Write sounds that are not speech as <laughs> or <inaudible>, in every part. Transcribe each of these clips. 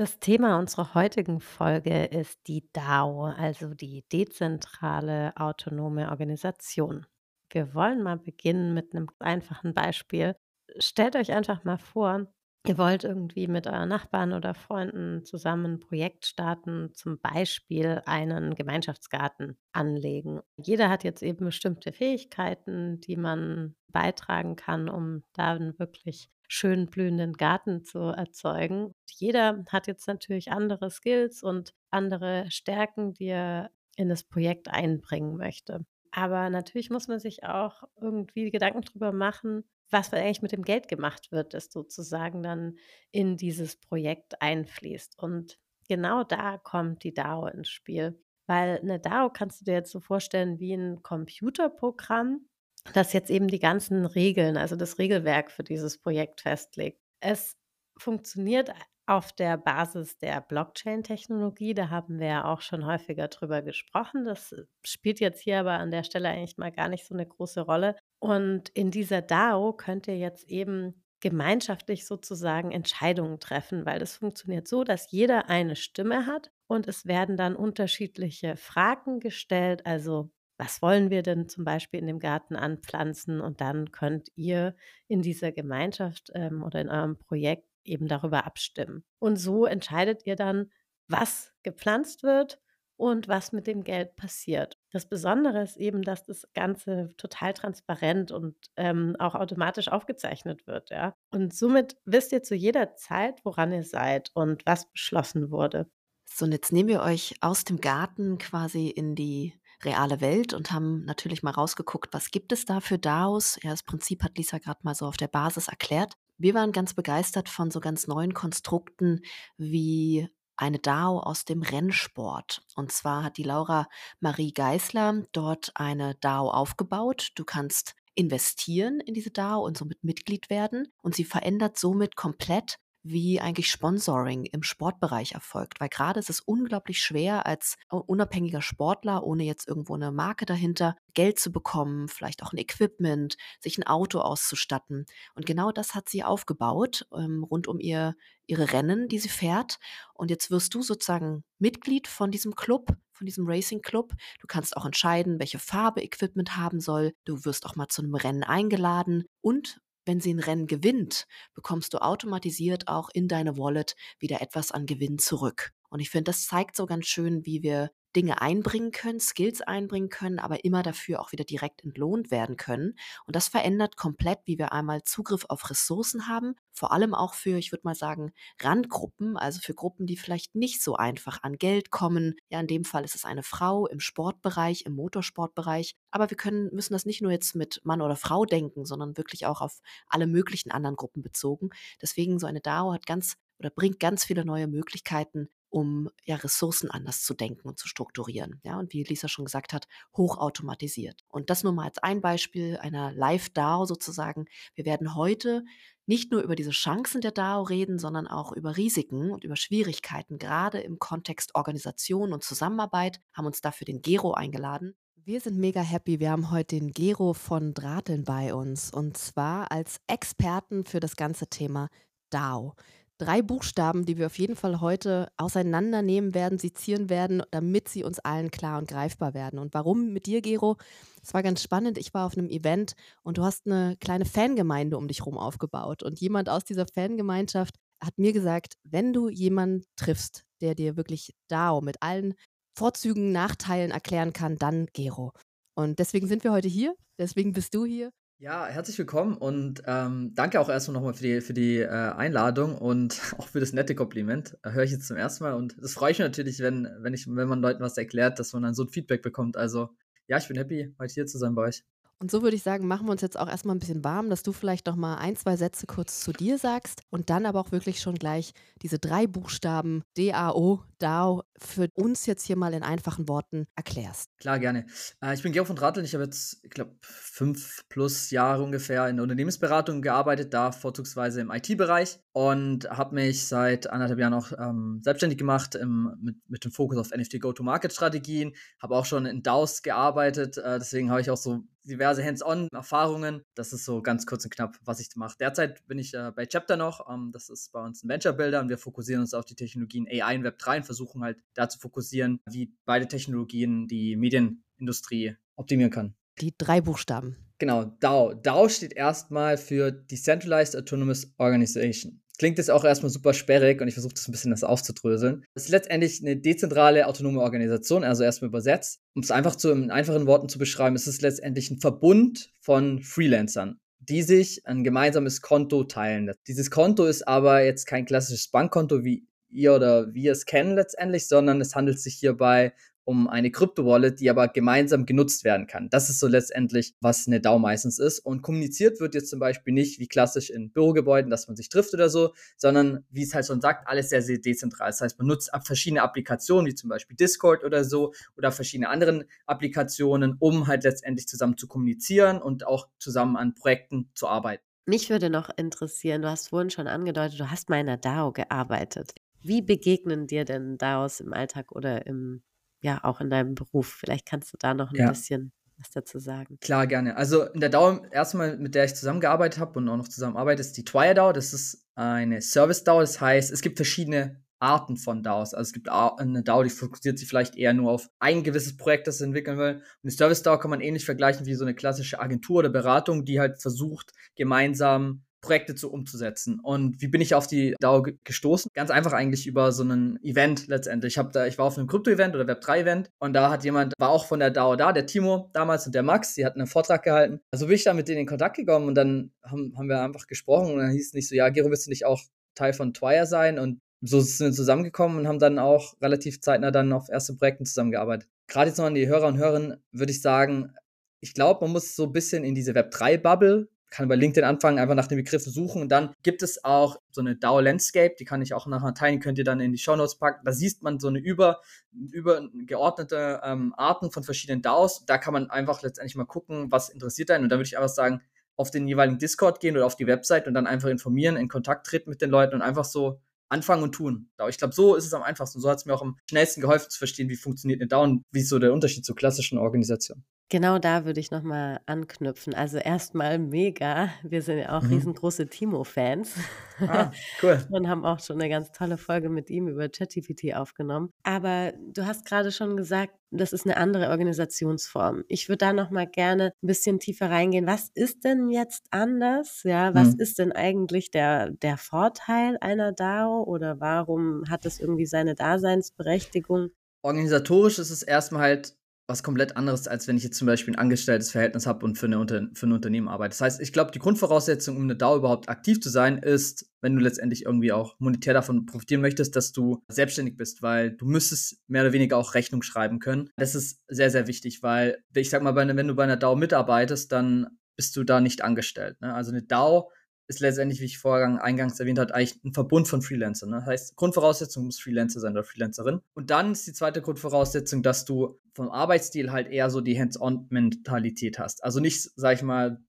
Das Thema unserer heutigen Folge ist die DAO, also die dezentrale autonome Organisation. Wir wollen mal beginnen mit einem einfachen Beispiel. Stellt euch einfach mal vor, ihr wollt irgendwie mit euren Nachbarn oder Freunden zusammen ein Projekt starten, zum Beispiel einen Gemeinschaftsgarten anlegen. Jeder hat jetzt eben bestimmte Fähigkeiten, die man beitragen kann, um da 'n wirklich schön blühenden Garten zu erzeugen. Jeder hat jetzt natürlich andere Skills und andere Stärken, die er in das Projekt einbringen möchte. Aber natürlich muss man sich auch irgendwie Gedanken drüber machen, was eigentlich mit dem Geld gemacht wird, das sozusagen dann in dieses Projekt einfließt. Und genau da kommt die DAO ins Spiel. Weil eine DAO kannst du dir jetzt so vorstellen wie ein Computerprogramm, das jetzt eben die ganzen Regeln, also das Regelwerk für dieses Projekt festlegt. Es funktioniert auf der Basis der Blockchain-Technologie. Da haben wir ja auch schon häufiger drüber gesprochen. Das spielt jetzt hier aber an der Stelle eigentlich mal gar nicht so eine große Rolle. Und in dieser DAO könnt ihr jetzt eben gemeinschaftlich sozusagen Entscheidungen treffen, weil das funktioniert so, dass jeder eine Stimme hat und es werden dann unterschiedliche Fragen gestellt. Also was wollen wir denn zum Beispiel in dem Garten anpflanzen? Und dann könnt ihr in dieser Gemeinschaft ähm, oder in eurem Projekt eben darüber abstimmen. Und so entscheidet ihr dann, was gepflanzt wird und was mit dem Geld passiert. Das Besondere ist eben, dass das Ganze total transparent und ähm, auch automatisch aufgezeichnet wird. Ja? Und somit wisst ihr zu jeder Zeit, woran ihr seid und was beschlossen wurde. So, und jetzt nehmen wir euch aus dem Garten quasi in die reale Welt und haben natürlich mal rausgeguckt, was gibt es da für DAOs. Ja, das Prinzip hat Lisa gerade mal so auf der Basis erklärt. Wir waren ganz begeistert von so ganz neuen Konstrukten wie eine DAO aus dem Rennsport. Und zwar hat die Laura Marie Geisler dort eine DAO aufgebaut. Du kannst investieren in diese DAO und somit Mitglied werden. Und sie verändert somit komplett wie eigentlich Sponsoring im Sportbereich erfolgt. Weil gerade ist es unglaublich schwer, als unabhängiger Sportler, ohne jetzt irgendwo eine Marke dahinter, Geld zu bekommen, vielleicht auch ein Equipment, sich ein Auto auszustatten. Und genau das hat sie aufgebaut, ähm, rund um ihr, ihre Rennen, die sie fährt. Und jetzt wirst du sozusagen Mitglied von diesem Club, von diesem Racing Club. Du kannst auch entscheiden, welche Farbe Equipment haben soll. Du wirst auch mal zu einem Rennen eingeladen und wenn sie ein Rennen gewinnt, bekommst du automatisiert auch in deine Wallet wieder etwas an Gewinn zurück. Und ich finde, das zeigt so ganz schön, wie wir Dinge einbringen können, Skills einbringen können, aber immer dafür auch wieder direkt entlohnt werden können. Und das verändert komplett, wie wir einmal Zugriff auf Ressourcen haben, vor allem auch für, ich würde mal sagen, Randgruppen, also für Gruppen, die vielleicht nicht so einfach an Geld kommen. Ja, in dem Fall ist es eine Frau im Sportbereich, im Motorsportbereich. Aber wir können, müssen das nicht nur jetzt mit Mann oder Frau denken, sondern wirklich auch auf alle möglichen anderen Gruppen bezogen. Deswegen so eine DAO hat ganz oder bringt ganz viele neue Möglichkeiten, um ja Ressourcen anders zu denken und zu strukturieren. Ja, und wie Lisa schon gesagt hat, hochautomatisiert. Und das nur mal als ein Beispiel einer Live-DAO sozusagen. Wir werden heute nicht nur über diese Chancen der DAO reden, sondern auch über Risiken und über Schwierigkeiten, gerade im Kontext Organisation und Zusammenarbeit, haben uns dafür den Gero eingeladen. Wir sind mega happy. Wir haben heute den Gero von Drateln bei uns und zwar als Experten für das ganze Thema DAO drei Buchstaben, die wir auf jeden Fall heute auseinandernehmen werden, sezieren werden, damit sie uns allen klar und greifbar werden. Und warum mit dir, Gero? Es war ganz spannend. Ich war auf einem Event und du hast eine kleine Fangemeinde um dich herum aufgebaut. Und jemand aus dieser Fangemeinschaft hat mir gesagt, wenn du jemanden triffst, der dir wirklich DAO mit allen Vorzügen, Nachteilen erklären kann, dann Gero. Und deswegen sind wir heute hier, deswegen bist du hier. Ja, herzlich willkommen und ähm, danke auch erstmal nochmal für die, für die äh, Einladung und <laughs> auch für das nette Kompliment. Äh, Höre ich jetzt zum ersten Mal und das freue ich mich natürlich, wenn, wenn, ich, wenn man Leuten was erklärt, dass man dann so ein Feedback bekommt. Also ja, ich bin happy, heute hier zu sein bei euch. Und so würde ich sagen, machen wir uns jetzt auch erstmal ein bisschen warm, dass du vielleicht noch mal ein, zwei Sätze kurz zu dir sagst und dann aber auch wirklich schon gleich diese drei Buchstaben DAO, DAO für uns jetzt hier mal in einfachen Worten erklärst. Klar, gerne. Äh, ich bin Georg von Dratteln. Ich habe jetzt, ich glaube, fünf plus Jahre ungefähr in der Unternehmensberatung gearbeitet, da vorzugsweise im IT-Bereich und habe mich seit anderthalb Jahren auch ähm, selbstständig gemacht im, mit, mit dem Fokus auf NFT Go-to-Market-Strategien. Habe auch schon in DAOs gearbeitet, äh, deswegen habe ich auch so diverse Hands-on-Erfahrungen. Das ist so ganz kurz und knapp, was ich mache. Derzeit bin ich äh, bei Chapter noch. Ähm, das ist bei uns ein Venture-Builder und wir fokussieren uns auf die Technologien AI und Web3 und versuchen halt da zu fokussieren, wie beide Technologien die Medienindustrie optimieren kann. Die drei Buchstaben. Genau, DAO. DAO steht erstmal für Decentralized Autonomous Organization. Klingt jetzt auch erstmal super sperrig und ich versuche das ein bisschen das aufzudröseln. Es ist letztendlich eine dezentrale autonome Organisation, also erstmal übersetzt. Um es einfach zu, in einfachen Worten zu beschreiben, es ist letztendlich ein Verbund von Freelancern, die sich ein gemeinsames Konto teilen. Dieses Konto ist aber jetzt kein klassisches Bankkonto, wie ihr oder wir es kennen letztendlich, sondern es handelt sich hierbei um eine Krypto-Wallet, die aber gemeinsam genutzt werden kann. Das ist so letztendlich, was eine DAO meistens ist. Und kommuniziert wird jetzt zum Beispiel nicht wie klassisch in Bürogebäuden, dass man sich trifft oder so, sondern wie es halt schon sagt, alles sehr, sehr dezentral. Das heißt, man nutzt verschiedene Applikationen, wie zum Beispiel Discord oder so, oder verschiedene anderen Applikationen, um halt letztendlich zusammen zu kommunizieren und auch zusammen an Projekten zu arbeiten. Mich würde noch interessieren, du hast vorhin schon angedeutet, du hast mal in einer DAO gearbeitet. Wie begegnen dir denn DAOs im Alltag oder im ja auch in deinem Beruf. Vielleicht kannst du da noch ein ja. bisschen was dazu sagen. Klar, gerne. Also in der DAO, erstmal, mit der ich zusammengearbeitet habe und auch noch zusammenarbeite, ist die Twire DAO. Das ist eine Service DAO. Das heißt, es gibt verschiedene Arten von DAOs. Also es gibt eine DAO, die fokussiert sich vielleicht eher nur auf ein gewisses Projekt, das es entwickeln will. Und eine Service DAO kann man ähnlich vergleichen wie so eine klassische Agentur oder Beratung, die halt versucht, gemeinsam Projekte zu umzusetzen. Und wie bin ich auf die DAO gestoßen? Ganz einfach eigentlich über so ein Event letztendlich. Ich, hab da, ich war auf einem Krypto-Event oder Web3-Event und da hat jemand, war auch von der DAO da, der Timo damals und der Max, die hatten einen Vortrag gehalten. Also bin ich da mit denen in Kontakt gekommen und dann haben, haben wir einfach gesprochen und dann hieß es nicht so, ja, Gero, willst du nicht auch Teil von Twire sein? Und so sind wir zusammengekommen und haben dann auch relativ zeitnah dann auf erste Projekten zusammengearbeitet. Gerade jetzt noch an die Hörer und Hörerinnen würde ich sagen, ich glaube, man muss so ein bisschen in diese Web3-Bubble kann bei LinkedIn anfangen, einfach nach den Begriffen suchen und dann gibt es auch so eine DAO Landscape, die kann ich auch nachher teilen, könnt ihr dann in die Show Notes packen. Da sieht man so eine über, übergeordnete ähm, Arten von verschiedenen DAOs. Da kann man einfach letztendlich mal gucken, was interessiert einen und da würde ich einfach sagen, auf den jeweiligen Discord gehen oder auf die Website und dann einfach informieren, in Kontakt treten mit den Leuten und einfach so anfangen und tun. Ich glaube, so ist es am einfachsten. So hat es mir auch am schnellsten geholfen zu verstehen, wie funktioniert eine DAO und wie ist so der Unterschied zur klassischen Organisation. Genau da würde ich nochmal anknüpfen. Also erstmal mega. Wir sind ja auch mhm. riesengroße Timo-Fans ah, cool. <laughs> und haben auch schon eine ganz tolle Folge mit ihm über ChatGPT aufgenommen. Aber du hast gerade schon gesagt, das ist eine andere Organisationsform. Ich würde da nochmal gerne ein bisschen tiefer reingehen. Was ist denn jetzt anders? Ja, was mhm. ist denn eigentlich der, der Vorteil einer DAO oder warum hat es irgendwie seine Daseinsberechtigung? Organisatorisch ist es erstmal halt was komplett anderes, als wenn ich jetzt zum Beispiel ein angestelltes Verhältnis habe und für, eine Unter für ein Unternehmen arbeite. Das heißt, ich glaube, die Grundvoraussetzung, um eine DAO überhaupt aktiv zu sein, ist, wenn du letztendlich irgendwie auch monetär davon profitieren möchtest, dass du selbstständig bist, weil du müsstest mehr oder weniger auch Rechnung schreiben können. Das ist sehr, sehr wichtig, weil ich sag mal, wenn du bei einer DAO mitarbeitest, dann bist du da nicht angestellt. Ne? Also eine DAO ist letztendlich, wie ich vorher eingangs erwähnt habe, eigentlich ein Verbund von Freelancern. Ne? Das heißt, Grundvoraussetzung muss Freelancer sein oder Freelancerin. Und dann ist die zweite Grundvoraussetzung, dass du vom Arbeitsstil halt eher so die Hands-on-Mentalität hast. Also nicht, sag ich mal,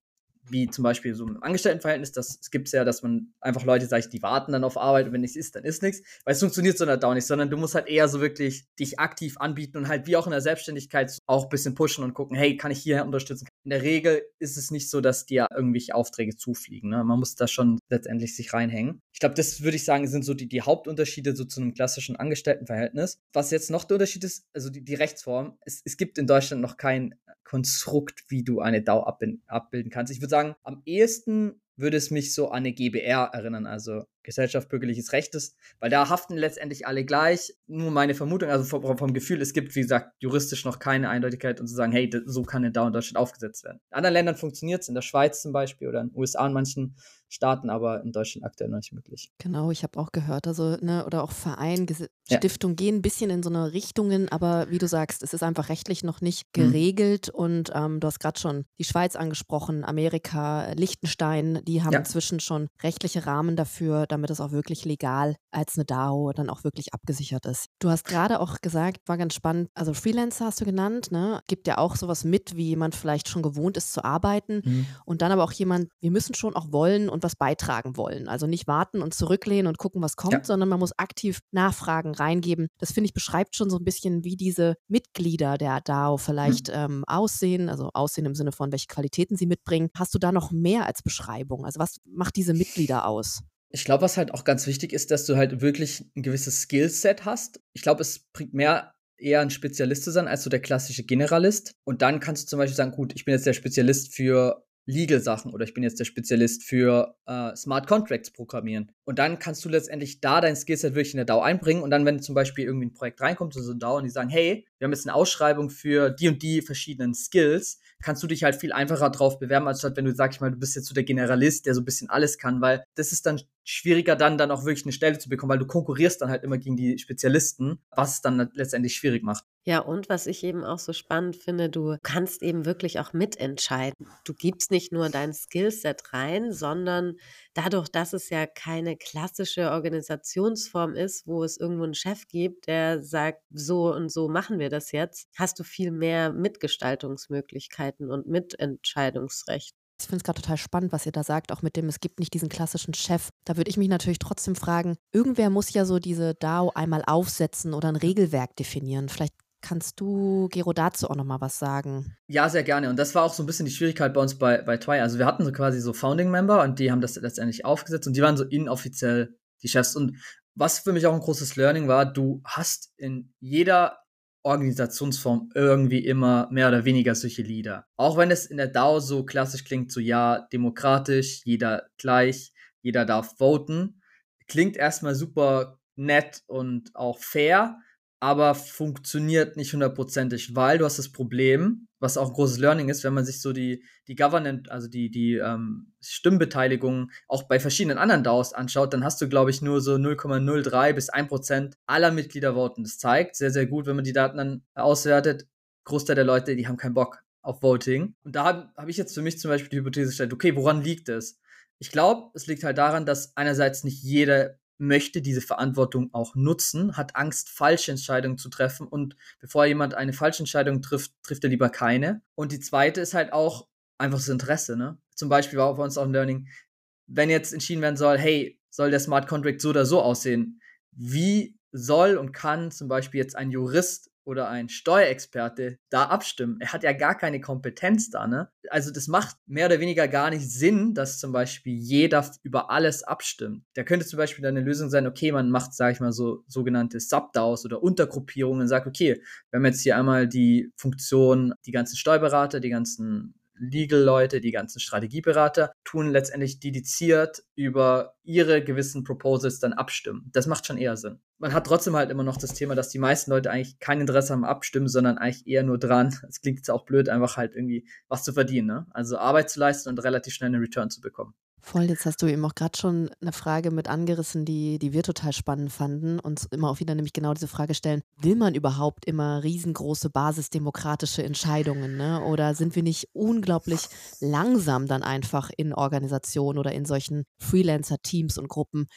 wie zum Beispiel so im Angestelltenverhältnis, das gibt es ja, dass man einfach Leute sagt, die warten dann auf Arbeit und wenn nichts ist, dann ist nichts. Weil es funktioniert so nicht auch nicht, sondern du musst halt eher so wirklich dich aktiv anbieten und halt wie auch in der Selbstständigkeit auch ein bisschen pushen und gucken, hey, kann ich hier unterstützen? In der Regel ist es nicht so, dass dir irgendwelche Aufträge zufliegen. Ne? Man muss da schon letztendlich sich reinhängen. Ich glaube, das würde ich sagen, sind so die, die Hauptunterschiede so zu einem klassischen Angestelltenverhältnis. Was jetzt noch der Unterschied ist, also die, die Rechtsform, es, es gibt in Deutschland noch kein Konstrukt, wie du eine DAO abbilden kannst. Ich würde sagen, am ehesten würde es mich so an eine GBR erinnern, also Gesellschaft bürgerliches Recht ist, weil da haften letztendlich alle gleich. Nur meine Vermutung, also vom, vom, Gefühl, es gibt, wie gesagt, juristisch noch keine Eindeutigkeit, um zu sagen, hey, so kann eine DAO in Deutschland aufgesetzt werden. In anderen Ländern funktioniert es, in der Schweiz zum Beispiel oder in den USA in manchen Staaten, aber in Deutschland aktuell noch nicht möglich. Genau, ich habe auch gehört, also, ne, oder auch Verein, Ges ja. Stiftung gehen ein bisschen in so eine Richtungen, aber wie du sagst, es ist einfach rechtlich noch nicht mhm. geregelt mhm. und ähm, du hast gerade schon die Schweiz angesprochen, Amerika, Liechtenstein, die haben ja. inzwischen schon rechtliche Rahmen dafür damit es auch wirklich legal als eine DAO dann auch wirklich abgesichert ist. Du hast gerade auch gesagt, war ganz spannend, also Freelancer hast du genannt, ne? Gibt ja auch sowas mit, wie jemand vielleicht schon gewohnt ist zu arbeiten mhm. und dann aber auch jemand, wir müssen schon auch wollen und was beitragen wollen. Also nicht warten und zurücklehnen und gucken, was kommt, ja. sondern man muss aktiv nachfragen, reingeben. Das finde ich beschreibt schon so ein bisschen, wie diese Mitglieder der DAO vielleicht mhm. ähm, aussehen, also aussehen im Sinne von, welche Qualitäten sie mitbringen. Hast du da noch mehr als Beschreibung? Also was macht diese Mitglieder aus? Ich glaube, was halt auch ganz wichtig ist, dass du halt wirklich ein gewisses Skillset hast. Ich glaube, es bringt mehr eher ein Spezialist zu sein als so der klassische Generalist. Und dann kannst du zum Beispiel sagen, gut, ich bin jetzt der Spezialist für Legal-Sachen oder ich bin jetzt der Spezialist für äh, Smart Contracts programmieren. Und dann kannst du letztendlich da dein Skillset wirklich in der DAO einbringen und dann, wenn zum Beispiel irgendwie ein Projekt reinkommt, so ein DAO und die sagen, hey, wir haben jetzt eine Ausschreibung für die und die verschiedenen Skills, kannst du dich halt viel einfacher drauf bewerben, als wenn du, sag ich mal, du bist jetzt so der Generalist, der so ein bisschen alles kann, weil das ist dann schwieriger dann, dann auch wirklich eine Stelle zu bekommen, weil du konkurrierst dann halt immer gegen die Spezialisten, was es dann letztendlich schwierig macht. Ja, und was ich eben auch so spannend finde, du kannst eben wirklich auch mitentscheiden. Du gibst nicht nur dein Skillset rein, sondern dadurch, dass es ja keine klassische Organisationsform ist, wo es irgendwo einen Chef gibt, der sagt, so und so machen wir das jetzt, hast du viel mehr Mitgestaltungsmöglichkeiten und Mitentscheidungsrecht. Ich finde es gerade total spannend, was ihr da sagt, auch mit dem, es gibt nicht diesen klassischen Chef. Da würde ich mich natürlich trotzdem fragen, irgendwer muss ja so diese DAO einmal aufsetzen oder ein Regelwerk definieren. Vielleicht Kannst du, Gero, dazu auch nochmal was sagen? Ja, sehr gerne. Und das war auch so ein bisschen die Schwierigkeit bei uns bei, bei Twi. Also wir hatten so quasi so Founding-Member und die haben das letztendlich aufgesetzt und die waren so inoffiziell die Chefs. Und was für mich auch ein großes Learning war, du hast in jeder Organisationsform irgendwie immer mehr oder weniger solche Leader. Auch wenn es in der DAO so klassisch klingt, so ja, demokratisch, jeder gleich, jeder darf voten, klingt erstmal super nett und auch fair aber funktioniert nicht hundertprozentig, weil du hast das Problem, was auch ein großes Learning ist, wenn man sich so die, die Government, also die, die ähm, Stimmbeteiligung auch bei verschiedenen anderen DAOs anschaut, dann hast du, glaube ich, nur so 0,03 bis 1 Prozent aller Mitglieder voten. Das zeigt sehr, sehr gut, wenn man die Daten dann auswertet, Großteil der Leute, die haben keinen Bock auf Voting. Und da habe hab ich jetzt für mich zum Beispiel die Hypothese gestellt, okay, woran liegt es? Ich glaube, es liegt halt daran, dass einerseits nicht jeder möchte diese Verantwortung auch nutzen, hat Angst, falsche Entscheidungen zu treffen und bevor jemand eine falsche Entscheidung trifft, trifft er lieber keine. Und die zweite ist halt auch einfach das Interesse. Ne? Zum Beispiel war bei uns auch ein Learning, wenn jetzt entschieden werden soll, hey, soll der Smart Contract so oder so aussehen, wie soll und kann zum Beispiel jetzt ein Jurist oder ein Steuerexperte da abstimmen. Er hat ja gar keine Kompetenz da, ne? Also das macht mehr oder weniger gar nicht Sinn, dass zum Beispiel jeder über alles abstimmt. Da könnte zum Beispiel eine Lösung sein, okay, man macht, sage ich mal, so sogenannte Subdaus oder Untergruppierungen und sagt, okay, wir haben jetzt hier einmal die Funktion, die ganzen Steuerberater, die ganzen Legal-Leute, die ganzen Strategieberater, tun letztendlich dediziert über ihre gewissen Proposals dann abstimmen. Das macht schon eher Sinn. Man hat trotzdem halt immer noch das Thema, dass die meisten Leute eigentlich kein Interesse haben abstimmen, sondern eigentlich eher nur dran. <laughs> Es klingt jetzt auch blöd, einfach halt irgendwie was zu verdienen, ne? Also Arbeit zu leisten und relativ schnell einen Return zu bekommen. Voll, jetzt hast du eben auch gerade schon eine Frage mit angerissen, die, die wir total spannend fanden. Und immer auch wieder nämlich genau diese Frage stellen, will man überhaupt immer riesengroße basisdemokratische Entscheidungen? Ne? Oder sind wir nicht unglaublich langsam dann einfach in Organisationen oder in solchen Freelancer-Teams und Gruppen?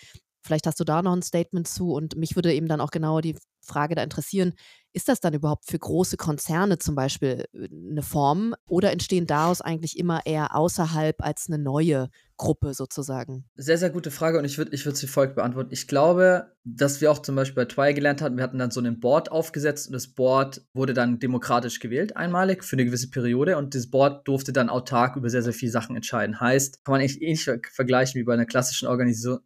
Vielleicht hast du da noch ein Statement zu und mich würde eben dann auch genau die Frage da interessieren, ist das dann überhaupt für große Konzerne zum Beispiel äh, eine Form oder entstehen daraus eigentlich immer eher außerhalb als eine neue Gruppe sozusagen? Sehr, sehr gute Frage und ich würde ich würd sie folgt beantworten. Ich glaube, dass wir auch zum Beispiel bei Twi gelernt hatten, wir hatten dann so ein Board aufgesetzt und das Board wurde dann demokratisch gewählt, einmalig für eine gewisse Periode und das Board durfte dann autark über sehr, sehr viele Sachen entscheiden. Heißt, kann man eigentlich ähnlich vergleichen wie bei einer klassischen Organisation,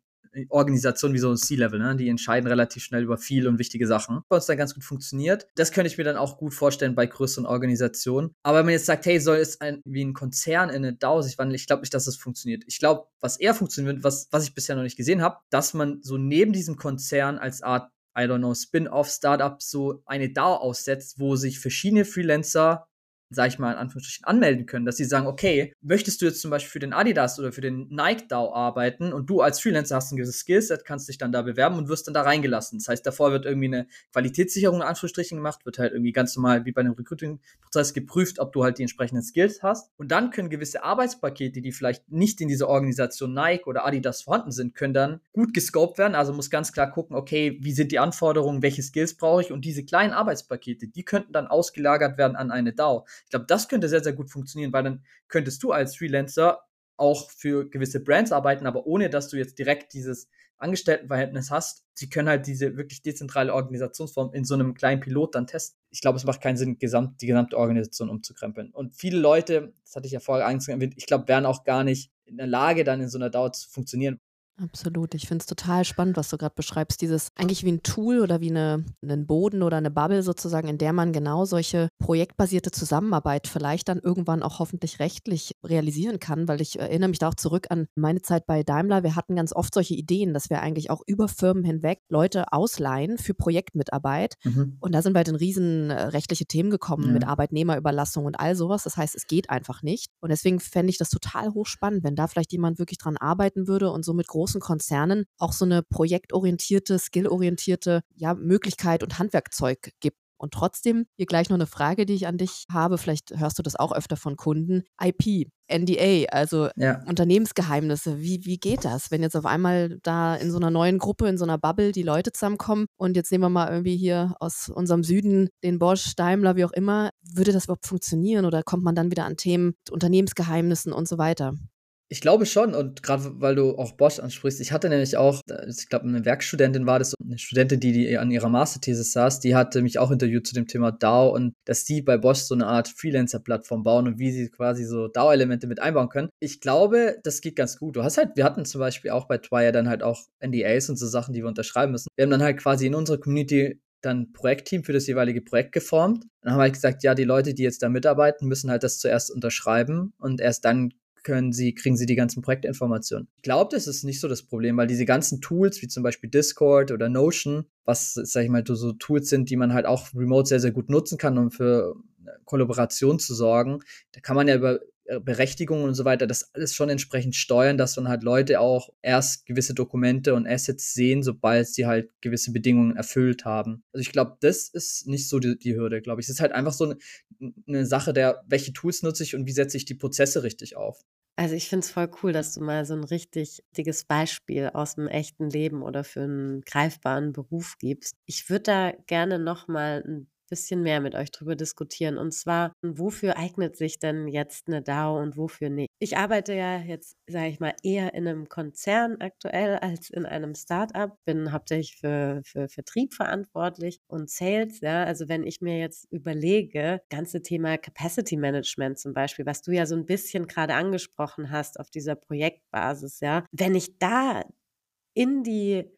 Organisation wie so ein C-Level, ne? die entscheiden relativ schnell über viel und wichtige Sachen. Bei uns dann ganz gut funktioniert. Das könnte ich mir dann auch gut vorstellen bei größeren Organisationen. Aber wenn man jetzt sagt, hey, soll es ein, wie ein Konzern in eine DAO sich wandeln, ich glaube nicht, dass das funktioniert. Ich glaube, was eher funktioniert, was, was ich bisher noch nicht gesehen habe, dass man so neben diesem Konzern als Art I don't know, Spin-off, Startup so eine DAO aussetzt, wo sich verschiedene Freelancer sag ich mal, in Anführungsstrichen anmelden können, dass sie sagen, okay, möchtest du jetzt zum Beispiel für den Adidas oder für den Nike DAO arbeiten und du als Freelancer hast ein gewisses Skillset, kannst dich dann da bewerben und wirst dann da reingelassen. Das heißt, davor wird irgendwie eine Qualitätssicherung in Anführungsstrichen gemacht, wird halt irgendwie ganz normal wie bei einem Recruiting-Prozess geprüft, ob du halt die entsprechenden Skills hast. Und dann können gewisse Arbeitspakete, die vielleicht nicht in dieser Organisation Nike oder Adidas vorhanden sind, können dann gut gescoped werden. Also muss ganz klar gucken, okay, wie sind die Anforderungen, welche Skills brauche ich und diese kleinen Arbeitspakete, die könnten dann ausgelagert werden an eine DAO. Ich glaube, das könnte sehr, sehr gut funktionieren, weil dann könntest du als Freelancer auch für gewisse Brands arbeiten, aber ohne dass du jetzt direkt dieses Angestelltenverhältnis hast. Sie können halt diese wirklich dezentrale Organisationsform in so einem kleinen Pilot dann testen. Ich glaube, es macht keinen Sinn, gesamt, die gesamte Organisation umzukrempeln. Und viele Leute, das hatte ich ja vorher angesprochen, ich glaube, wären auch gar nicht in der Lage, dann in so einer Dauer zu funktionieren, Absolut. Ich finde es total spannend, was du gerade beschreibst. Dieses eigentlich wie ein Tool oder wie eine, einen Boden oder eine Bubble sozusagen, in der man genau solche projektbasierte Zusammenarbeit vielleicht dann irgendwann auch hoffentlich rechtlich realisieren kann, weil ich erinnere mich da auch zurück an meine Zeit bei Daimler. Wir hatten ganz oft solche Ideen, dass wir eigentlich auch über Firmen hinweg Leute ausleihen für Projektmitarbeit. Mhm. Und da sind wir halt in riesen äh, rechtliche Themen gekommen ja. mit Arbeitnehmerüberlassung und all sowas. Das heißt, es geht einfach nicht. Und deswegen fände ich das total hochspannend, wenn da vielleicht jemand wirklich dran arbeiten würde und so mit großen großen Konzernen auch so eine projektorientierte, skillorientierte ja, Möglichkeit und Handwerkzeug gibt. Und trotzdem, hier gleich noch eine Frage, die ich an dich habe. Vielleicht hörst du das auch öfter von Kunden. IP, NDA, also ja. Unternehmensgeheimnisse. Wie, wie geht das, wenn jetzt auf einmal da in so einer neuen Gruppe, in so einer Bubble die Leute zusammenkommen und jetzt nehmen wir mal irgendwie hier aus unserem Süden den Bosch, Daimler, wie auch immer. Würde das überhaupt funktionieren oder kommt man dann wieder an Themen, Unternehmensgeheimnissen und so weiter? Ich glaube schon und gerade weil du auch Bosch ansprichst, ich hatte nämlich auch, ich glaube eine Werkstudentin war das, eine Studentin, die, die an ihrer Masterthesis saß, die hatte mich auch interviewt zu dem Thema DAO und dass die bei Bosch so eine Art Freelancer-Plattform bauen und wie sie quasi so DAO-Elemente mit einbauen können. Ich glaube, das geht ganz gut. Du hast halt, wir hatten zum Beispiel auch bei Twire dann halt auch NDAs und so Sachen, die wir unterschreiben müssen. Wir haben dann halt quasi in unserer Community dann Projektteam für das jeweilige Projekt geformt. Dann haben wir halt gesagt, ja, die Leute, die jetzt da mitarbeiten, müssen halt das zuerst unterschreiben und erst dann können sie, kriegen sie die ganzen Projektinformationen. Ich glaube, das ist nicht so das Problem, weil diese ganzen Tools, wie zum Beispiel Discord oder Notion, was, sag ich mal, so Tools sind, die man halt auch remote sehr, sehr gut nutzen kann, um für Kollaboration zu sorgen, da kann man ja über äh, Berechtigungen und so weiter, das alles schon entsprechend steuern, dass dann halt Leute auch erst gewisse Dokumente und Assets sehen, sobald sie halt gewisse Bedingungen erfüllt haben. Also ich glaube, das ist nicht so die, die Hürde, glaube ich. Es ist halt einfach so eine, eine Sache der, welche Tools nutze ich und wie setze ich die Prozesse richtig auf. Also ich finde es voll cool, dass du mal so ein richtig dickes Beispiel aus dem echten Leben oder für einen greifbaren Beruf gibst. Ich würde da gerne noch mal ein bisschen mehr mit euch drüber diskutieren. Und zwar, wofür eignet sich denn jetzt eine DAO und wofür nicht? Ich arbeite ja jetzt, sage ich mal, eher in einem Konzern aktuell als in einem Startup. Bin hauptsächlich für, für Vertrieb verantwortlich und Sales. Ja, also wenn ich mir jetzt überlege, ganze Thema Capacity Management zum Beispiel, was du ja so ein bisschen gerade angesprochen hast auf dieser Projektbasis, ja, wenn ich da in die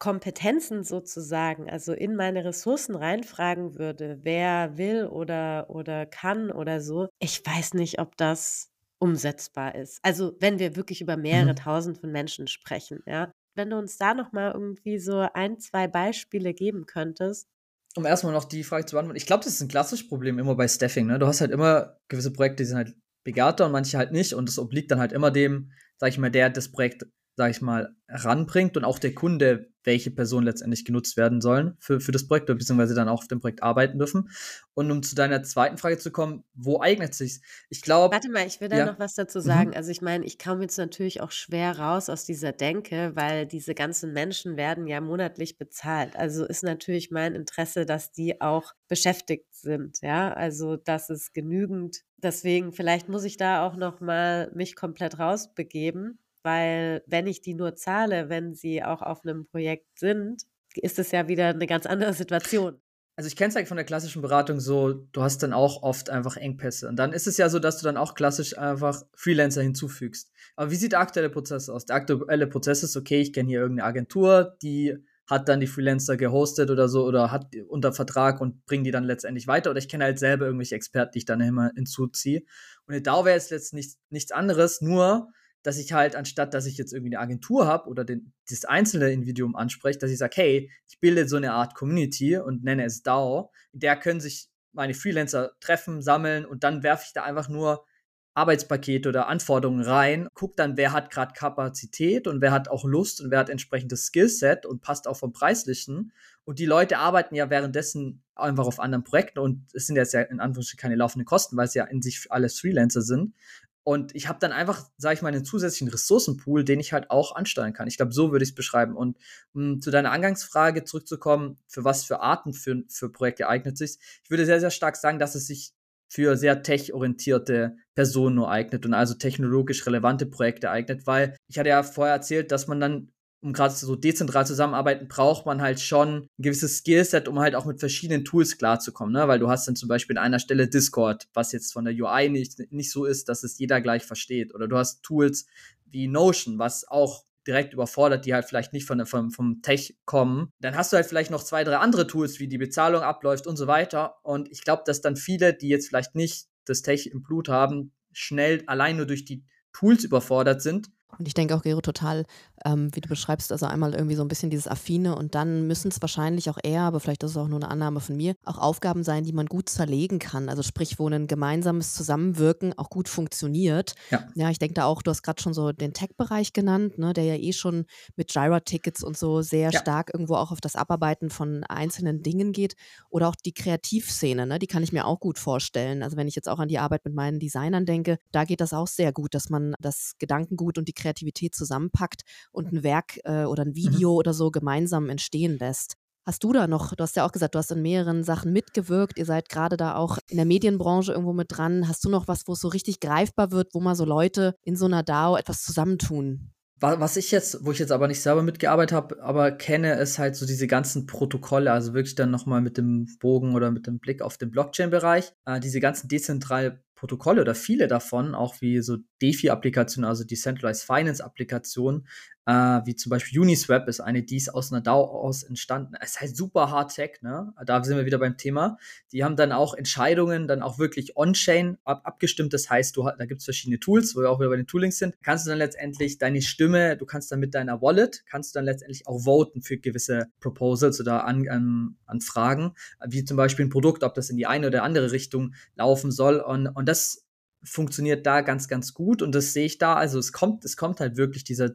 Kompetenzen sozusagen, also in meine Ressourcen reinfragen würde, wer will oder, oder kann oder so, ich weiß nicht, ob das umsetzbar ist. Also wenn wir wirklich über mehrere mhm. tausend von Menschen sprechen, ja. Wenn du uns da nochmal irgendwie so ein, zwei Beispiele geben könntest. Um erstmal noch die Frage zu beantworten, ich glaube, das ist ein klassisches Problem immer bei Staffing. Ne? Du hast halt immer gewisse Projekte, die sind halt begabter und manche halt nicht. Und das obliegt dann halt immer dem, sag ich mal, der das Projekt sage ich mal, ranbringt und auch der Kunde, welche Personen letztendlich genutzt werden sollen für, für das Projekt, beziehungsweise dann auch auf dem Projekt arbeiten dürfen. Und um zu deiner zweiten Frage zu kommen, wo eignet sich Ich glaube. Warte mal, ich will da ja. noch was dazu mhm. sagen. Mhm. Also ich meine, ich komme jetzt natürlich auch schwer raus aus dieser Denke, weil diese ganzen Menschen werden ja monatlich bezahlt. Also ist natürlich mein Interesse, dass die auch beschäftigt sind. Ja, also dass es genügend. Deswegen vielleicht muss ich da auch noch mal mich komplett rausbegeben weil wenn ich die nur zahle, wenn sie auch auf einem Projekt sind, ist es ja wieder eine ganz andere Situation. Also ich kenne es halt von der klassischen Beratung so, du hast dann auch oft einfach Engpässe. Und dann ist es ja so, dass du dann auch klassisch einfach Freelancer hinzufügst. Aber wie sieht der aktuelle Prozess aus? Der aktuelle Prozess ist, okay, ich kenne hier irgendeine Agentur, die hat dann die Freelancer gehostet oder so oder hat unter Vertrag und bringt die dann letztendlich weiter. Oder ich kenne halt selber irgendwelche Experten, die ich dann immer hinzuziehe. Und eine DAO wäre jetzt letztendlich nichts anderes, nur dass ich halt, anstatt dass ich jetzt irgendwie eine Agentur habe oder den, das einzelne Individuum anspreche, dass ich sage, hey, ich bilde so eine Art Community und nenne es DAO, in der können sich meine Freelancer treffen, sammeln und dann werfe ich da einfach nur Arbeitspakete oder Anforderungen rein, guck dann, wer hat gerade Kapazität und wer hat auch Lust und wer hat entsprechendes Skillset und passt auch vom Preislichen. Und die Leute arbeiten ja währenddessen einfach auf anderen Projekten und es sind jetzt ja in Anführungsstrichen keine laufenden Kosten, weil es ja in sich alles Freelancer sind. Und ich habe dann einfach, sage ich mal, einen zusätzlichen Ressourcenpool, den ich halt auch ansteuern kann. Ich glaube, so würde ich es beschreiben. Und um zu deiner Angangsfrage zurückzukommen, für was für Arten für, für Projekte eignet sich, ich würde sehr, sehr stark sagen, dass es sich für sehr tech-orientierte Personen nur eignet und also technologisch relevante Projekte eignet, weil ich hatte ja vorher erzählt, dass man dann um gerade so dezentral zusammenarbeiten, braucht man halt schon ein gewisses Skillset, um halt auch mit verschiedenen Tools klarzukommen, ne? Weil du hast dann zum Beispiel an einer Stelle Discord, was jetzt von der UI nicht, nicht so ist, dass es jeder gleich versteht. Oder du hast Tools wie Notion, was auch direkt überfordert, die halt vielleicht nicht von, vom, vom Tech kommen. Dann hast du halt vielleicht noch zwei, drei andere Tools, wie die Bezahlung abläuft und so weiter. Und ich glaube, dass dann viele, die jetzt vielleicht nicht das Tech im Blut haben, schnell allein nur durch die Tools überfordert sind und ich denke auch, Gero, total, ähm, wie du beschreibst, also einmal irgendwie so ein bisschen dieses Affine und dann müssen es wahrscheinlich auch eher, aber vielleicht ist es auch nur eine Annahme von mir, auch Aufgaben sein, die man gut zerlegen kann. Also sprich, wo ein gemeinsames Zusammenwirken auch gut funktioniert. Ja, ja ich denke da auch, du hast gerade schon so den Tech-Bereich genannt, ne, der ja eh schon mit Jira-Tickets und so sehr ja. stark irgendwo auch auf das Abarbeiten von einzelnen Dingen geht. Oder auch die Kreativszene, ne, die kann ich mir auch gut vorstellen. Also wenn ich jetzt auch an die Arbeit mit meinen Designern denke, da geht das auch sehr gut, dass man das Gedankengut und die Kreativität zusammenpackt und ein Werk äh, oder ein mhm. Video mhm. oder so gemeinsam entstehen lässt. Hast du da noch, du hast ja auch gesagt, du hast in mehreren Sachen mitgewirkt, ihr seid gerade da auch in der Medienbranche irgendwo mit dran. Hast du noch was, wo es so richtig greifbar wird, wo mal so Leute in so einer DAO etwas zusammentun? Was ich jetzt, wo ich jetzt aber nicht selber mitgearbeitet habe, aber kenne, ist halt so diese ganzen Protokolle, also wirklich dann nochmal mit dem Bogen oder mit dem Blick auf den Blockchain-Bereich, äh, diese ganzen dezentral Protokolle oder viele davon, auch wie so DeFi-Applikationen, also Decentralized Finance-Applikationen, äh, wie zum Beispiel Uniswap ist eine, die ist aus einer DAO aus entstanden. Es ist halt super Hard Tech, ne? Da sind wir wieder beim Thema. Die haben dann auch Entscheidungen dann auch wirklich on-chain ab abgestimmt. Das heißt, du, da gibt es verschiedene Tools, wo wir auch wieder bei den Toolings sind. Kannst du dann letztendlich deine Stimme, du kannst dann mit deiner Wallet, kannst du dann letztendlich auch voten für gewisse Proposals oder an, an, an wie zum Beispiel ein Produkt, ob das in die eine oder andere Richtung laufen soll. Und, und das funktioniert da ganz, ganz gut und das sehe ich da. Also es kommt, es kommt halt wirklich dieser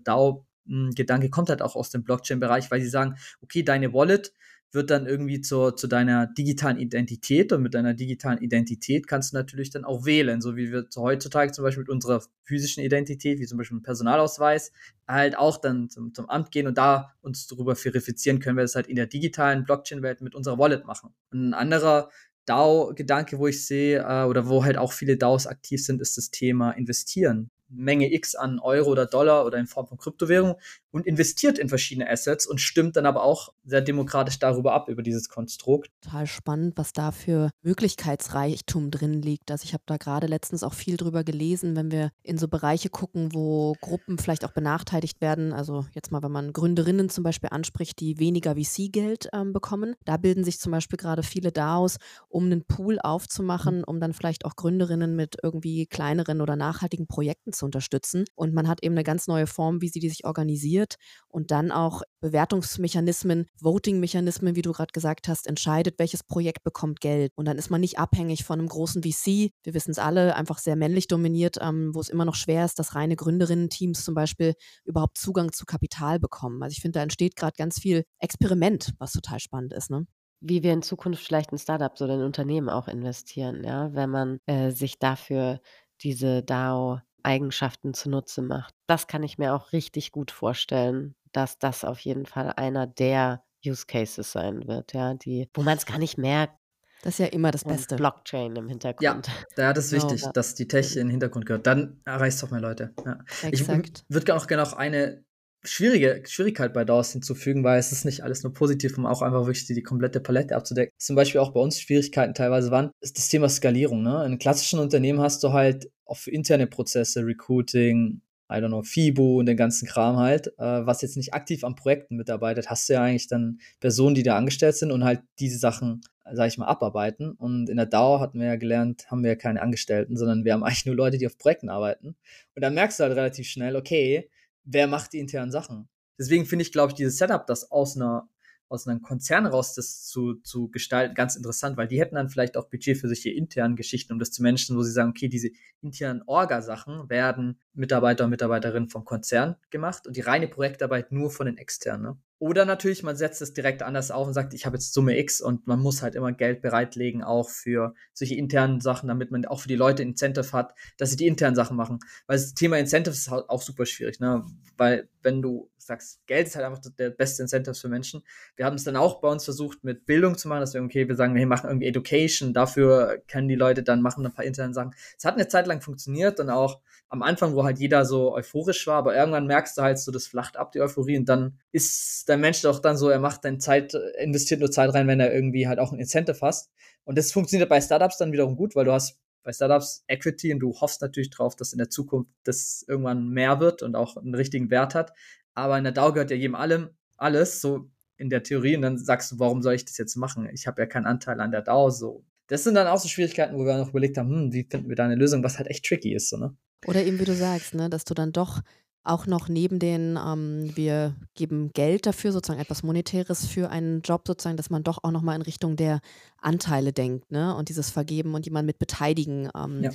DAO-Gedanke kommt halt auch aus dem Blockchain-Bereich, weil sie sagen, okay, deine Wallet wird dann irgendwie zur, zu deiner digitalen Identität und mit deiner digitalen Identität kannst du natürlich dann auch wählen, so wie wir heutzutage zum Beispiel mit unserer physischen Identität, wie zum Beispiel Personalausweis, halt auch dann zum, zum Amt gehen und da uns darüber verifizieren, können wir das halt in der digitalen Blockchain-Welt mit unserer Wallet machen. Und ein anderer DAO-Gedanke, wo ich sehe, äh, oder wo halt auch viele DAOs aktiv sind, ist das Thema Investieren. Menge X an Euro oder Dollar oder in Form von Kryptowährung und investiert in verschiedene Assets und stimmt dann aber auch sehr demokratisch darüber ab, über dieses Konstrukt. Total spannend, was da für Möglichkeitsreichtum drin liegt. Also ich habe da gerade letztens auch viel drüber gelesen, wenn wir in so Bereiche gucken, wo Gruppen vielleicht auch benachteiligt werden. Also jetzt mal, wenn man Gründerinnen zum Beispiel anspricht, die weniger VC-Geld ähm, bekommen. Da bilden sich zum Beispiel gerade viele DAOs, um einen Pool aufzumachen, um dann vielleicht auch Gründerinnen mit irgendwie kleineren oder nachhaltigen Projekten zu unterstützen. Und man hat eben eine ganz neue Form, wie sie die sich organisiert und dann auch Bewertungsmechanismen, Voting-Mechanismen, wie du gerade gesagt hast, entscheidet, welches Projekt bekommt Geld. Und dann ist man nicht abhängig von einem großen VC. Wir wissen es alle, einfach sehr männlich dominiert, ähm, wo es immer noch schwer ist, dass reine Gründerinnen-Teams zum Beispiel überhaupt Zugang zu Kapital bekommen. Also ich finde, da entsteht gerade ganz viel Experiment, was total spannend ist. Ne? Wie wir in Zukunft vielleicht in Startups oder in Unternehmen auch investieren, ja, wenn man äh, sich dafür diese DAO Eigenschaften zunutze macht. Das kann ich mir auch richtig gut vorstellen, dass das auf jeden Fall einer der Use Cases sein wird, ja, die, wo man es gar nicht merkt. Das ist ja immer das Beste. Blockchain im Hintergrund. Ja, ja das <laughs> ist genau. wichtig, dass die Tech in den Hintergrund gehört. Dann erreicht es doch mehr Leute. Ja. Exakt. Ich würde auch gerne noch eine schwierige Schwierigkeit bei DAOs hinzufügen, weil es ist nicht alles nur positiv, um auch einfach wirklich die, die komplette Palette abzudecken. Zum Beispiel auch bei uns Schwierigkeiten teilweise waren, ist das Thema Skalierung. Ne? In klassischen Unternehmen hast du halt auch für interne Prozesse, Recruiting, I don't know, FIBO und den ganzen Kram halt, äh, was jetzt nicht aktiv an Projekten mitarbeitet, hast du ja eigentlich dann Personen, die da angestellt sind und halt diese Sachen, sag ich mal, abarbeiten. Und in der DAO hatten wir ja gelernt, haben wir ja keine Angestellten, sondern wir haben <laughs> eigentlich nur Leute, die auf Projekten arbeiten. Und dann merkst du halt relativ schnell, okay, wer macht die internen Sachen? Deswegen finde ich, glaube ich, dieses Setup, das aus einer aus einem Konzern raus das zu, zu gestalten, ganz interessant, weil die hätten dann vielleicht auch Budget für solche internen Geschichten, um das zu managen, wo sie sagen, okay, diese internen Orga-Sachen werden Mitarbeiter und Mitarbeiterinnen vom Konzern gemacht und die reine Projektarbeit nur von den externen. Ne? Oder natürlich, man setzt es direkt anders auf und sagt, ich habe jetzt Summe X und man muss halt immer Geld bereitlegen, auch für solche internen Sachen, damit man auch für die Leute Incentive hat, dass sie die internen Sachen machen. Weil das Thema Incentives ist halt auch super schwierig, ne? Weil wenn du sagst, Geld ist halt einfach der beste Incentive für Menschen. Wir haben es dann auch bei uns versucht, mit Bildung zu machen, dass wir, okay, wir sagen, wir machen irgendwie Education, dafür können die Leute dann machen ein paar interne Sachen. Es hat eine Zeit lang funktioniert und auch am Anfang, wo halt jeder so euphorisch war, aber irgendwann merkst du halt so, das flacht ab, die Euphorie, und dann ist der Mensch doch dann so, er macht dann Zeit, investiert nur Zeit rein, wenn er irgendwie halt auch ein Incentive hast. Und das funktioniert bei Startups dann wiederum gut, weil du hast bei Startups Equity und du hoffst natürlich drauf, dass in der Zukunft das irgendwann mehr wird und auch einen richtigen Wert hat. Aber in der DAO gehört ja jedem allem alles, so in der Theorie, und dann sagst du, warum soll ich das jetzt machen? Ich habe ja keinen Anteil an der DAO, so. Das sind dann auch so Schwierigkeiten, wo wir noch überlegt haben, hm, wie finden wir da eine Lösung, was halt echt tricky ist, so, ne? Oder eben, wie du sagst, ne, dass du dann doch auch noch neben den, ähm, wir geben Geld dafür, sozusagen etwas Monetäres für einen Job, sozusagen, dass man doch auch nochmal in Richtung der Anteile denkt, ne? Und dieses Vergeben und jemanden mit beteiligen. Ähm, ja.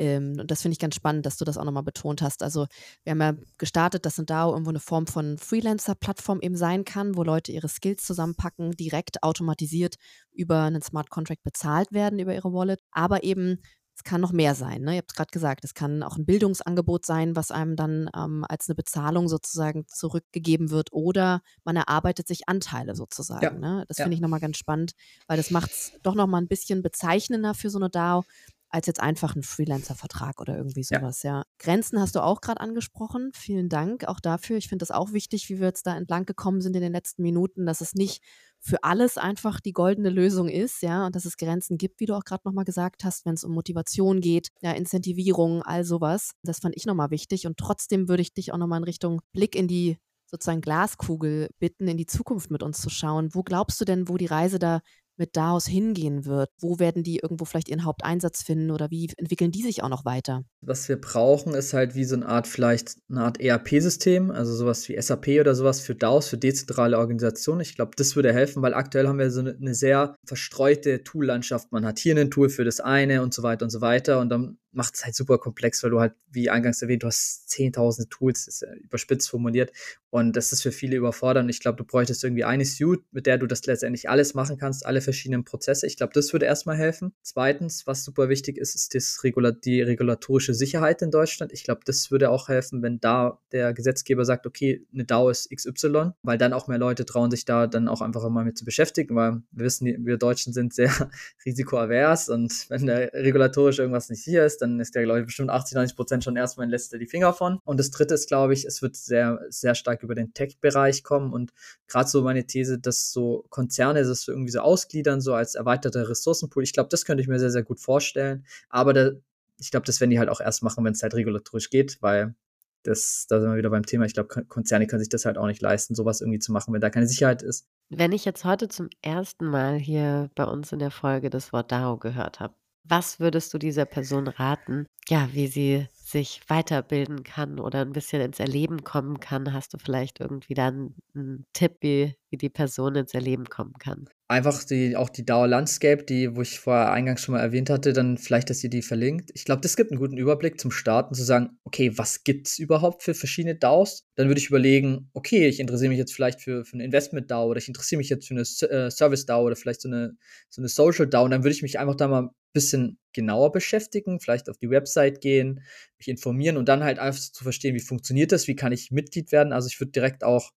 ähm, und das finde ich ganz spannend, dass du das auch nochmal betont hast. Also, wir haben ja gestartet, dass ein DAO irgendwo eine Form von Freelancer-Plattform eben sein kann, wo Leute ihre Skills zusammenpacken, direkt automatisiert über einen Smart Contract bezahlt werden, über ihre Wallet, aber eben es kann noch mehr sein. Ne? Ihr habt es gerade gesagt, es kann auch ein Bildungsangebot sein, was einem dann ähm, als eine Bezahlung sozusagen zurückgegeben wird oder man erarbeitet sich Anteile sozusagen. Ja. Ne? Das ja. finde ich nochmal ganz spannend, weil das macht es doch nochmal ein bisschen bezeichnender für so eine DAO als jetzt einfach ein Freelancer-Vertrag oder irgendwie sowas, ja. ja. Grenzen hast du auch gerade angesprochen. Vielen Dank auch dafür. Ich finde das auch wichtig, wie wir jetzt da entlang gekommen sind in den letzten Minuten, dass es nicht für alles einfach die goldene Lösung ist, ja, und dass es Grenzen gibt, wie du auch gerade nochmal gesagt hast, wenn es um Motivation geht, ja, Incentivierung, all sowas. Das fand ich nochmal wichtig. Und trotzdem würde ich dich auch nochmal in Richtung Blick in die sozusagen Glaskugel bitten, in die Zukunft mit uns zu schauen. Wo glaubst du denn, wo die Reise da mit DAOs hingehen wird? Wo werden die irgendwo vielleicht ihren Haupteinsatz finden oder wie entwickeln die sich auch noch weiter? Was wir brauchen, ist halt wie so eine Art, vielleicht eine Art ERP-System, also sowas wie SAP oder sowas für DAOs, für dezentrale Organisationen. Ich glaube, das würde helfen, weil aktuell haben wir so eine, sehr verstreute Tool-Landschaft. Man hat hier ein Tool für das eine und so weiter und so weiter und dann macht es halt super komplex, weil du halt, wie eingangs erwähnt, du hast zehntausende Tools, ist ja überspitzt formuliert. Und das ist für viele überfordernd. Ich glaube, du bräuchtest irgendwie eine Suite, mit der du das letztendlich alles machen kannst, alle verschiedenen Prozesse. Ich glaube, das würde erstmal helfen. Zweitens, was super wichtig ist, ist das Regula die regulatorische Sicherheit in Deutschland. Ich glaube, das würde auch helfen, wenn da der Gesetzgeber sagt, okay, eine DAO ist XY, weil dann auch mehr Leute trauen sich da dann auch einfach mal mit zu beschäftigen, weil wir wissen, wir Deutschen sind sehr <laughs> risikoavers und wenn da regulatorisch irgendwas nicht sicher ist, dann ist der, glaube ich, bestimmt 80, 90 Prozent schon erstmal lässt er die Finger von. Und das dritte ist, glaube ich, es wird sehr, sehr stark über den Tech-Bereich kommen und gerade so meine These, dass so Konzerne das so irgendwie so ausgliedern, so als erweiterter Ressourcenpool. Ich glaube, das könnte ich mir sehr, sehr gut vorstellen. Aber da, ich glaube, das werden die halt auch erst machen, wenn es halt regulatorisch geht, weil das, da sind wir wieder beim Thema. Ich glaube, Konzerne können sich das halt auch nicht leisten, sowas irgendwie zu machen, wenn da keine Sicherheit ist. Wenn ich jetzt heute zum ersten Mal hier bei uns in der Folge das Wort DAO gehört habe, was würdest du dieser Person raten, ja, wie sie sich weiterbilden kann oder ein bisschen ins Erleben kommen kann? Hast du vielleicht irgendwie dann einen Tipp, wie, wie die Person ins Erleben kommen kann? Einfach die, auch die Dauer Landscape, die, wo ich vorher eingangs schon mal erwähnt hatte, dann vielleicht, dass ihr die verlinkt. Ich glaube, das gibt einen guten Überblick zum Starten, zu sagen, okay, was gibt es überhaupt für verschiedene DAOs? Dann würde ich überlegen, okay, ich interessiere mich jetzt vielleicht für, für eine Investment-DAO oder ich interessiere mich jetzt für eine äh, Service-DAO oder vielleicht so eine, so eine Social-DAO. Und dann würde ich mich einfach da mal bisschen genauer beschäftigen, vielleicht auf die Website gehen, mich informieren und dann halt einfach zu verstehen, wie funktioniert das, wie kann ich Mitglied werden. Also ich würde direkt auch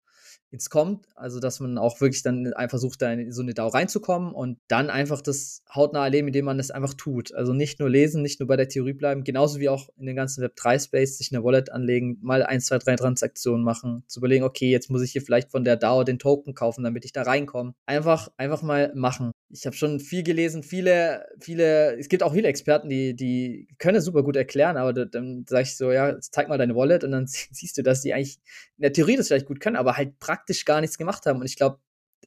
ins kommt. Also, dass man auch wirklich dann einfach versucht, da in so eine DAO reinzukommen und dann einfach das hautnah erleben, indem man das einfach tut. Also nicht nur lesen, nicht nur bei der Theorie bleiben, genauso wie auch in den ganzen Web3-Space sich eine Wallet anlegen, mal ein, zwei, drei Transaktionen machen, zu überlegen, okay, jetzt muss ich hier vielleicht von der DAO den Token kaufen, damit ich da reinkomme. Einfach, einfach mal machen. Ich habe schon viel gelesen, viele, viele, es gibt auch viele Experten, die, die können es super gut erklären, aber dann sage ich so, ja, zeig mal deine Wallet und dann <laughs> siehst du, dass die eigentlich in der Theorie das vielleicht gut können, aber halt praktisch praktisch gar nichts gemacht haben. Und ich glaube,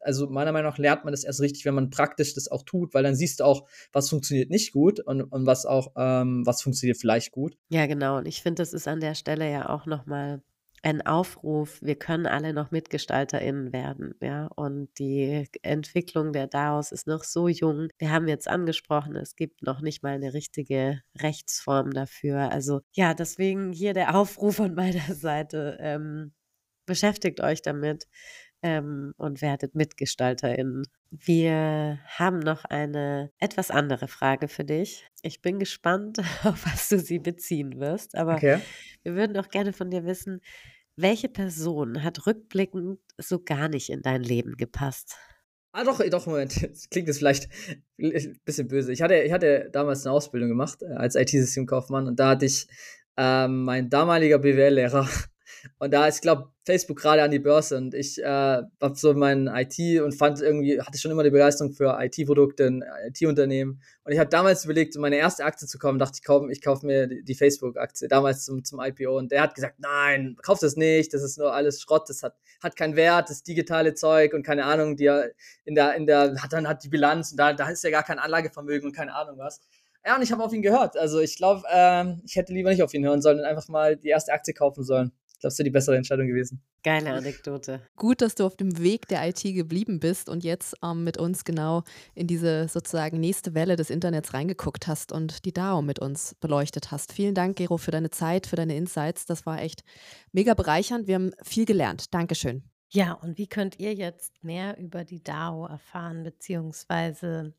also meiner Meinung nach lernt man das erst richtig, wenn man praktisch das auch tut, weil dann siehst du auch, was funktioniert nicht gut und, und was auch, ähm, was funktioniert vielleicht gut. Ja, genau. Und ich finde, das ist an der Stelle ja auch nochmal ein Aufruf, wir können alle noch MitgestalterInnen werden, ja. Und die Entwicklung der DAOs ist noch so jung. Wir haben jetzt angesprochen, es gibt noch nicht mal eine richtige Rechtsform dafür. Also ja, deswegen hier der Aufruf von meiner <laughs> Seite. Ähm, beschäftigt euch damit ähm, und werdet MitgestalterInnen. Wir haben noch eine etwas andere Frage für dich. Ich bin gespannt, <laughs> auf was du sie beziehen wirst, aber Okay. wir würden auch gerne von dir wissen, welche Person hat rückblickend so gar nicht in dein Leben gepasst? Ah, doch, doch, Moment. <laughs> Jetzt klingt es vielleicht ein bisschen böse. Ich hatte, ich hatte damals eine Ausbildung gemacht äh, als IT-Systemkaufmann und da hatte ich ähm, mein damaliger BWL-Lehrer. Und da ist, glaube Facebook gerade an die Börse und ich äh, habe so mein IT und fand irgendwie, hatte schon immer die Begeisterung für IT-Produkte, ein IT-Unternehmen. Und ich habe damals überlegt, um meine erste Aktie zu kaufen, dachte ich, kauf, ich kaufe mir die, die Facebook-Aktie, damals zum, zum IPO. Und der hat gesagt, nein, kauf das nicht, das ist nur alles Schrott, das hat, hat keinen Wert, das digitale Zeug und keine Ahnung, die in der, in der, hat dann hat die Bilanz und da, da ist ja gar kein Anlagevermögen und keine Ahnung was. Ja, und ich habe auf ihn gehört. Also ich glaube, ähm, ich hätte lieber nicht auf ihn hören sollen und einfach mal die erste Aktie kaufen sollen glaube, es wäre die bessere Entscheidung gewesen. Geile Anekdote. Gut, dass du auf dem Weg der IT geblieben bist und jetzt ähm, mit uns genau in diese sozusagen nächste Welle des Internets reingeguckt hast und die DAO mit uns beleuchtet hast. Vielen Dank, Gero, für deine Zeit, für deine Insights. Das war echt mega bereichernd. Wir haben viel gelernt. Dankeschön. Ja, und wie könnt ihr jetzt mehr über die DAO erfahren, beziehungsweise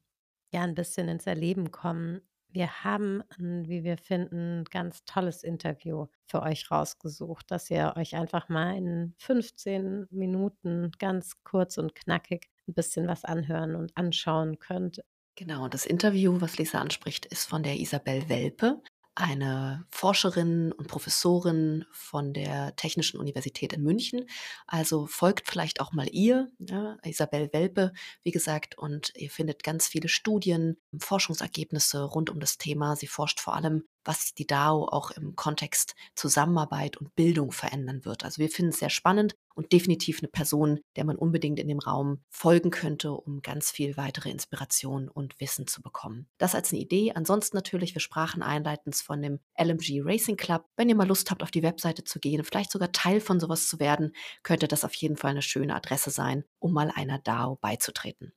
ja ein bisschen ins Erleben kommen? Wir haben, ein, wie wir finden, ganz tolles Interview für euch rausgesucht, dass ihr euch einfach mal in 15 Minuten ganz kurz und knackig ein bisschen was anhören und anschauen könnt. Genau, das Interview, was Lisa anspricht, ist von der Isabel Welpe eine Forscherin und Professorin von der Technischen Universität in München. Also folgt vielleicht auch mal ihr, ja, Isabel Welpe, wie gesagt, und ihr findet ganz viele Studien, Forschungsergebnisse rund um das Thema. Sie forscht vor allem was die DAO auch im Kontext Zusammenarbeit und Bildung verändern wird. Also wir finden es sehr spannend und definitiv eine Person, der man unbedingt in dem Raum folgen könnte, um ganz viel weitere Inspiration und Wissen zu bekommen. Das als eine Idee. Ansonsten natürlich, wir sprachen einleitend von dem LMG Racing Club. Wenn ihr mal Lust habt, auf die Webseite zu gehen, vielleicht sogar Teil von sowas zu werden, könnte das auf jeden Fall eine schöne Adresse sein, um mal einer DAO beizutreten.